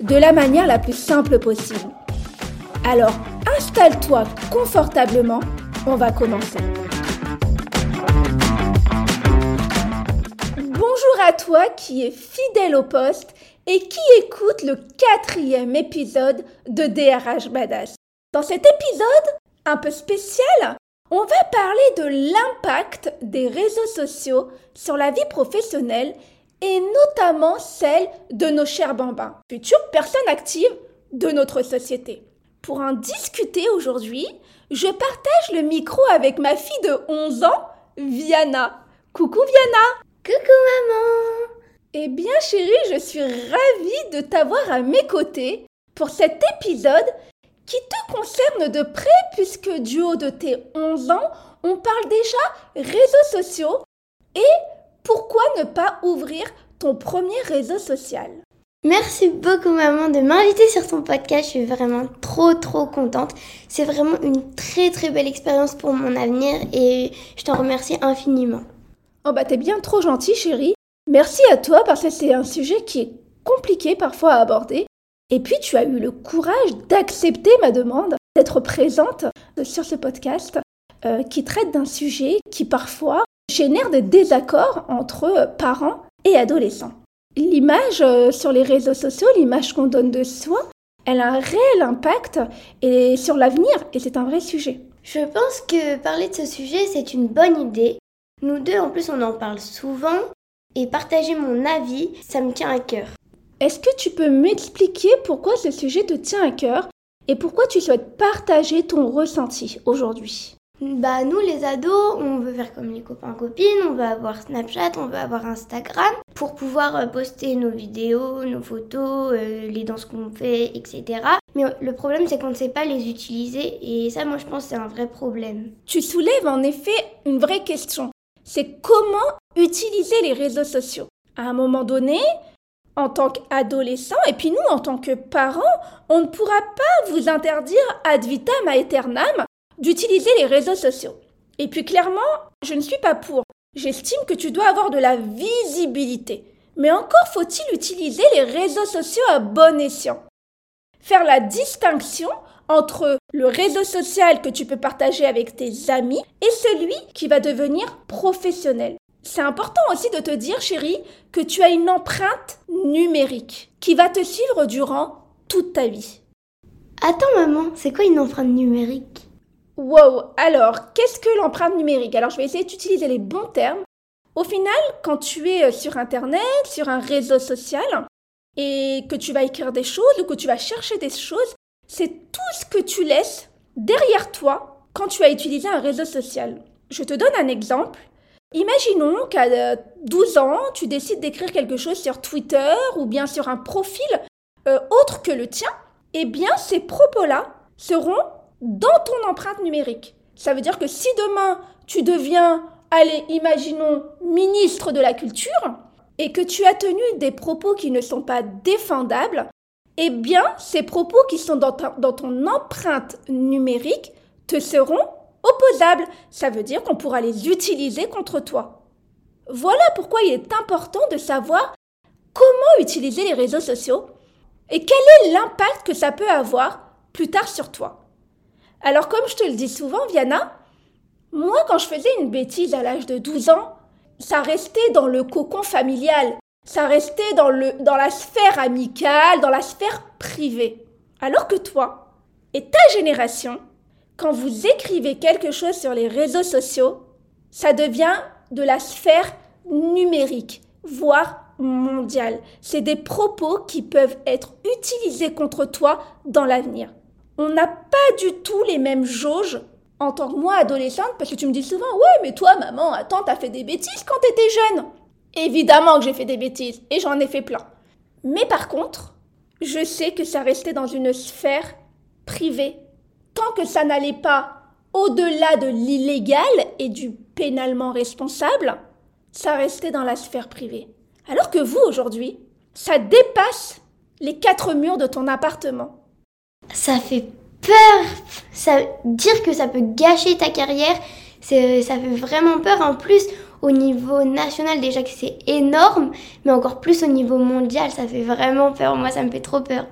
de la manière la plus simple possible. Alors, installe-toi confortablement, on va commencer. Bonjour à toi qui es fidèle au poste et qui écoute le quatrième épisode de DRH Badass. Dans cet épisode un peu spécial, on va parler de l'impact des réseaux sociaux sur la vie professionnelle et notamment celle de nos chers bambins, futures personnes actives de notre société. Pour en discuter aujourd'hui, je partage le micro avec ma fille de 11 ans, Viana. Coucou Viana Coucou maman Eh bien chérie, je suis ravie de t'avoir à mes côtés pour cet épisode qui te concerne de près puisque du haut de tes 11 ans, on parle déjà réseaux sociaux et pourquoi ne pas ouvrir ton premier réseau social? Merci beaucoup maman de m'inviter sur ton podcast, je suis vraiment trop trop contente. C'est vraiment une très très belle expérience pour mon avenir et je t'en remercie infiniment. Oh bah t'es bien trop gentille chérie. Merci à toi parce que c'est un sujet qui est compliqué parfois à aborder et puis tu as eu le courage d'accepter ma demande d'être présente sur ce podcast euh, qui traite d'un sujet qui parfois génère des désaccords entre parents et adolescents. L'image euh, sur les réseaux sociaux, l'image qu'on donne de soi, elle a un réel impact et sur l'avenir et c'est un vrai sujet. Je pense que parler de ce sujet, c'est une bonne idée. Nous deux, en plus, on en parle souvent et partager mon avis, ça me tient à cœur. Est-ce que tu peux m'expliquer pourquoi ce sujet te tient à cœur et pourquoi tu souhaites partager ton ressenti aujourd'hui? Bah nous les ados, on veut faire comme les copains copines, on veut avoir Snapchat, on veut avoir Instagram pour pouvoir euh, poster nos vidéos, nos photos, euh, les danses qu'on fait, etc. Mais le problème c'est qu'on ne sait pas les utiliser et ça moi je pense c'est un vrai problème. Tu soulèves en effet une vraie question. C'est comment utiliser les réseaux sociaux? À un moment donné, en tant qu'adolescent, et puis nous, en tant que parents, on ne pourra pas vous interdire ad vitam aeternam d'utiliser les réseaux sociaux. Et puis clairement, je ne suis pas pour. J'estime que tu dois avoir de la visibilité. Mais encore faut-il utiliser les réseaux sociaux à bon escient. Faire la distinction entre le réseau social que tu peux partager avec tes amis et celui qui va devenir professionnel. C'est important aussi de te dire, chérie, que tu as une empreinte numérique qui va te suivre durant toute ta vie. Attends maman, c'est quoi une empreinte numérique? Wow, alors qu'est-ce que l'empreinte numérique? Alors je vais essayer d'utiliser les bons termes. Au final, quand tu es euh, sur Internet, sur un réseau social, et que tu vas écrire des choses ou que tu vas chercher des choses, c'est tout ce que tu laisses derrière toi quand tu as utilisé un réseau social. Je te donne un exemple. Imaginons qu'à 12 euh, ans, tu décides d'écrire quelque chose sur Twitter ou bien sur un profil euh, autre que le tien. Eh bien, ces propos-là seront dans ton empreinte numérique. Ça veut dire que si demain tu deviens, allez, imaginons, ministre de la Culture, et que tu as tenu des propos qui ne sont pas défendables, eh bien, ces propos qui sont dans, dans ton empreinte numérique te seront opposables. Ça veut dire qu'on pourra les utiliser contre toi. Voilà pourquoi il est important de savoir comment utiliser les réseaux sociaux et quel est l'impact que ça peut avoir plus tard sur toi. Alors comme je te le dis souvent, Viana, moi quand je faisais une bêtise à l'âge de 12 ans, ça restait dans le cocon familial, ça restait dans, le, dans la sphère amicale, dans la sphère privée. Alors que toi et ta génération, quand vous écrivez quelque chose sur les réseaux sociaux, ça devient de la sphère numérique, voire mondiale. C'est des propos qui peuvent être utilisés contre toi dans l'avenir. On n'a pas du tout les mêmes jauges en tant que moi adolescente, parce que tu me dis souvent, ouais, mais toi, maman, attends, t'as fait des bêtises quand t'étais jeune. Évidemment que j'ai fait des bêtises, et j'en ai fait plein. Mais par contre, je sais que ça restait dans une sphère privée. Tant que ça n'allait pas au-delà de l'illégal et du pénalement responsable, ça restait dans la sphère privée. Alors que vous, aujourd'hui, ça dépasse les quatre murs de ton appartement. Ça fait peur. Dire que ça peut gâcher ta carrière, ça fait vraiment peur. En plus, au niveau national déjà que c'est énorme, mais encore plus au niveau mondial, ça fait vraiment peur. Moi, ça me fait trop peur.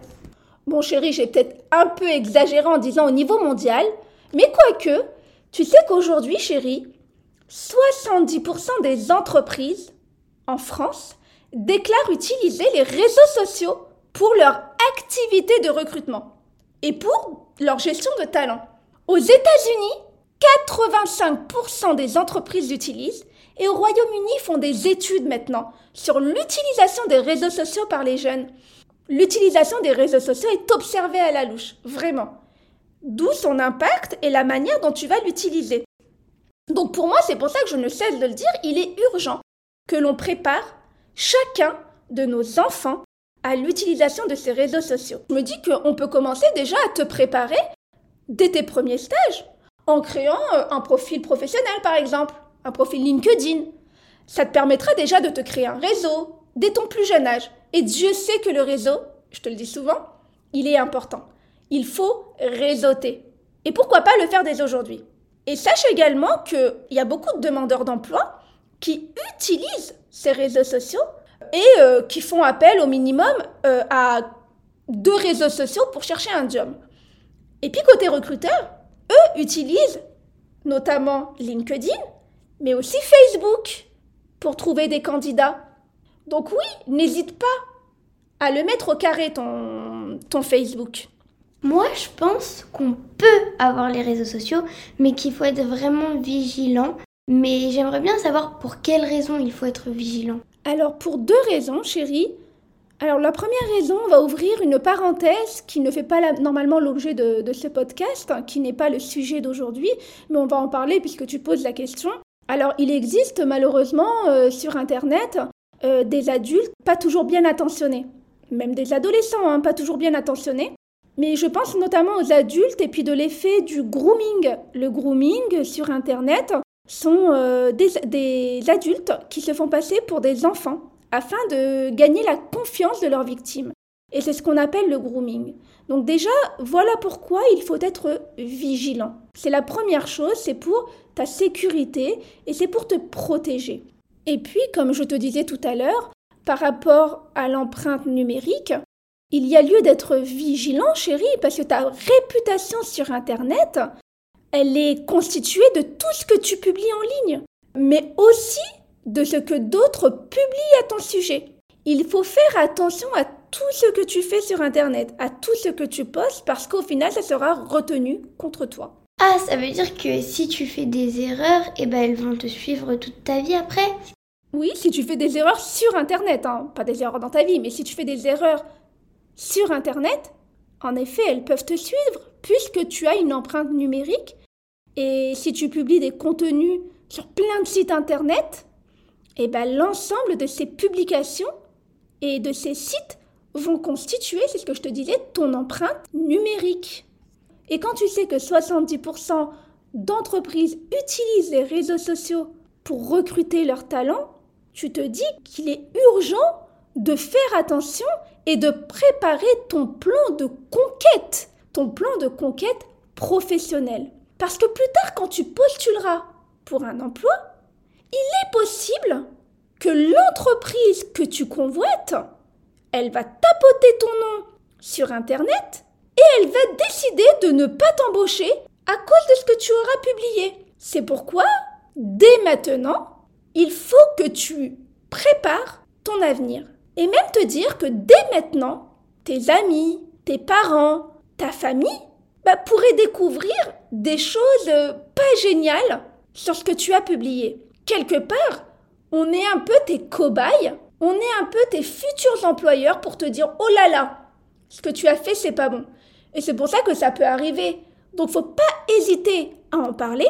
Bon chéri, j'ai peut-être un peu exagéré en disant au niveau mondial, mais quoique, tu sais qu'aujourd'hui, chéri, 70% des entreprises en France déclarent utiliser les réseaux sociaux pour leur activité de recrutement et pour leur gestion de talent. Aux États-Unis, 85% des entreprises l'utilisent et au Royaume-Uni font des études maintenant sur l'utilisation des réseaux sociaux par les jeunes. L'utilisation des réseaux sociaux est observée à la louche, vraiment. D'où son impact et la manière dont tu vas l'utiliser. Donc pour moi, c'est pour ça que je ne cesse de le dire, il est urgent que l'on prépare chacun de nos enfants à l'utilisation de ces réseaux sociaux. Je me dis qu'on peut commencer déjà à te préparer dès tes premiers stages, en créant euh, un profil professionnel par exemple, un profil LinkedIn. Ça te permettra déjà de te créer un réseau dès ton plus jeune âge. Et Dieu sait que le réseau, je te le dis souvent, il est important. Il faut réseauter. Et pourquoi pas le faire dès aujourd'hui? Et sache également qu'il y a beaucoup de demandeurs d'emploi qui utilisent ces réseaux sociaux et euh, qui font appel au minimum euh, à deux réseaux sociaux pour chercher un job. Et puis côté recruteur, eux utilisent notamment LinkedIn, mais aussi Facebook pour trouver des candidats. Donc oui, n'hésite pas à le mettre au carré ton, ton Facebook. Moi, je pense qu'on peut avoir les réseaux sociaux, mais qu'il faut être vraiment vigilant. Mais j'aimerais bien savoir pour quelles raisons il faut être vigilant. Alors pour deux raisons, chérie. Alors la première raison, on va ouvrir une parenthèse qui ne fait pas normalement l'objet de, ce podcast, hein, qui n'est pas le sujet d'aujourd'hui, mais on va en parler puisque tu poses la question. Alors il existe malheureusement euh, sur Internet euh, des adultes pas toujours bien attentionnés, même des adolescents hein, pas toujours bien attentionnés. Mais je pense notamment aux adultes et puis de l'effet du grooming. Le grooming sur Internet sont euh, des, adultes qui se font passer pour des enfants afin de gagner la confiance de leurs victimes. Et c'est ce qu'on appelle le grooming. Donc déjà, voilà pourquoi il faut être vigilant. C'est la première chose, c'est pour ta sécurité et c'est pour te protéger. Et puis, comme je te disais tout à l'heure, par rapport à l'empreinte numérique, il y a lieu d'être vigilant, chérie, parce que ta réputation sur Internet, elle est constituée de tout ce que tu publies en ligne, mais aussi de ce que d'autres publient à ton sujet. Il faut faire attention à tout ce que tu fais sur Internet, à tout ce que tu postes, parce qu'au final, ça sera retenu contre toi. Ah, ça veut dire que si tu fais des erreurs, eh ben elles vont te suivre toute ta vie après Oui, si tu fais des erreurs sur Internet, hein. pas des erreurs dans ta vie, mais si tu fais des erreurs sur Internet, en effet, elles peuvent te suivre, puisque tu as une empreinte numérique et si tu publies des contenus sur plein de sites internet, eh ben, l'ensemble de ces publications et de ces sites vont constituer, c'est ce que je te disais, ton empreinte numérique. Et quand tu sais que 70% d'entreprises utilisent les réseaux sociaux pour recruter leurs talents, tu te dis qu'il est urgent de faire attention et de préparer ton plan de conquête, ton plan de conquête professionnel. Parce que plus tard, quand tu postuleras pour un emploi, il est possible que l'entreprise que tu convoites, elle va tapoter ton nom sur Internet et elle va décider de ne pas t'embaucher à cause de ce que tu auras publié. C'est pourquoi, dès maintenant, il faut que tu prépares ton avenir. Et même te dire que dès maintenant, tes amis, tes parents, ta famille bah, pourraient découvrir des choses euh, pas géniales sur ce que tu as publié. Quelque part, on est un peu tes cobayes, on est un peu tes futurs employeurs pour te dire oh là là, ce que tu as fait c'est pas bon. Et c'est pour ça que ça peut arriver. Donc faut pas hésiter à en parler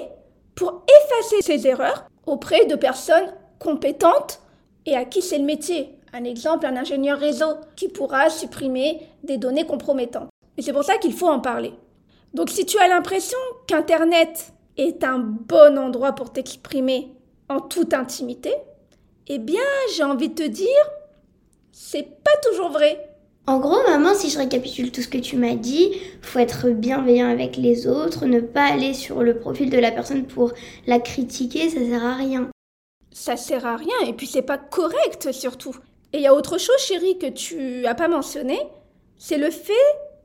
pour effacer ces erreurs auprès de personnes compétentes et à qui c'est le métier. Un exemple, un ingénieur réseau qui pourra supprimer des données compromettantes. Et c'est pour ça qu'il faut en parler. Donc si tu as l'impression qu'Internet est un bon endroit pour t'exprimer en toute intimité, eh bien j'ai envie de te dire, c'est pas toujours vrai. En gros, maman, si je récapitule tout ce que tu m'as dit, faut être bienveillant avec les autres, ne pas aller sur le profil de la personne pour la critiquer, ça sert à rien. Ça sert à rien et puis c'est pas correct surtout. Et il y a autre chose, chérie, que tu as pas mentionné, c'est le fait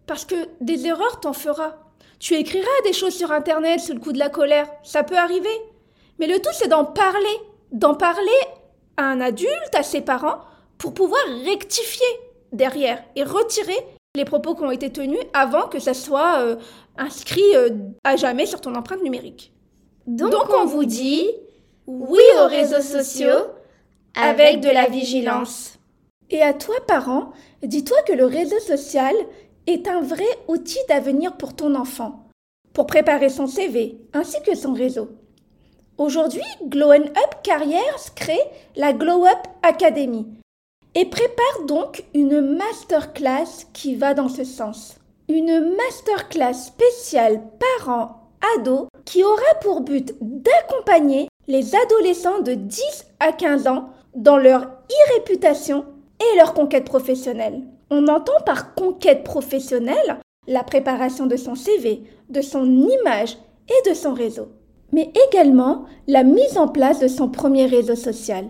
parce que des erreurs t'en feras. Tu écriras des choses sur internet sous le coup de la colère, ça peut arriver. Mais le tout c'est d'en parler, d'en parler à un adulte, à ses parents, pour pouvoir rectifier derrière et retirer les propos qui ont été tenus avant que ça soit euh, inscrit euh, à jamais sur ton empreinte numérique. Donc, on vous dit oui aux réseaux sociaux avec de la vigilance. Et à toi, parent, dis-toi que le réseau social est un vrai outil d'avenir pour ton enfant, pour préparer son CV ainsi que son réseau. Aujourd'hui, Glow Up Careers crée la Glow Up Academy et prépare donc une masterclass qui va dans ce sens. Une masterclass spéciale parents-ados qui aura pour but d'accompagner les adolescents de 10 à 15 ans dans leur e-réputation et leur conquête professionnelle. On entend par conquête professionnelle la préparation de son CV, de son image et de son réseau, mais également la mise en place de son premier réseau social,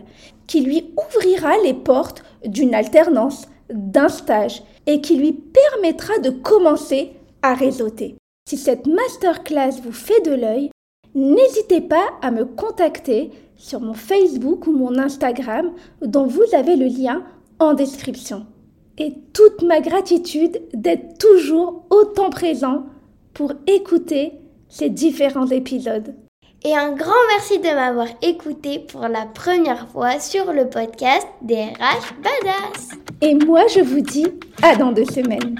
qui lui ouvrira les portes d'une alternance, d'un stage, et qui lui permettra de commencer à réseauter. Si cette masterclass vous fait de l'œil, n'hésitez pas à me contacter sur mon Facebook ou mon Instagram dont vous avez le lien en description. Et toute ma gratitude d'être toujours autant présent pour écouter ces différents épisodes. Et un grand merci de m'avoir écouté pour la première fois sur le podcast des RH Badass. Et moi, je vous dis à dans deux semaines.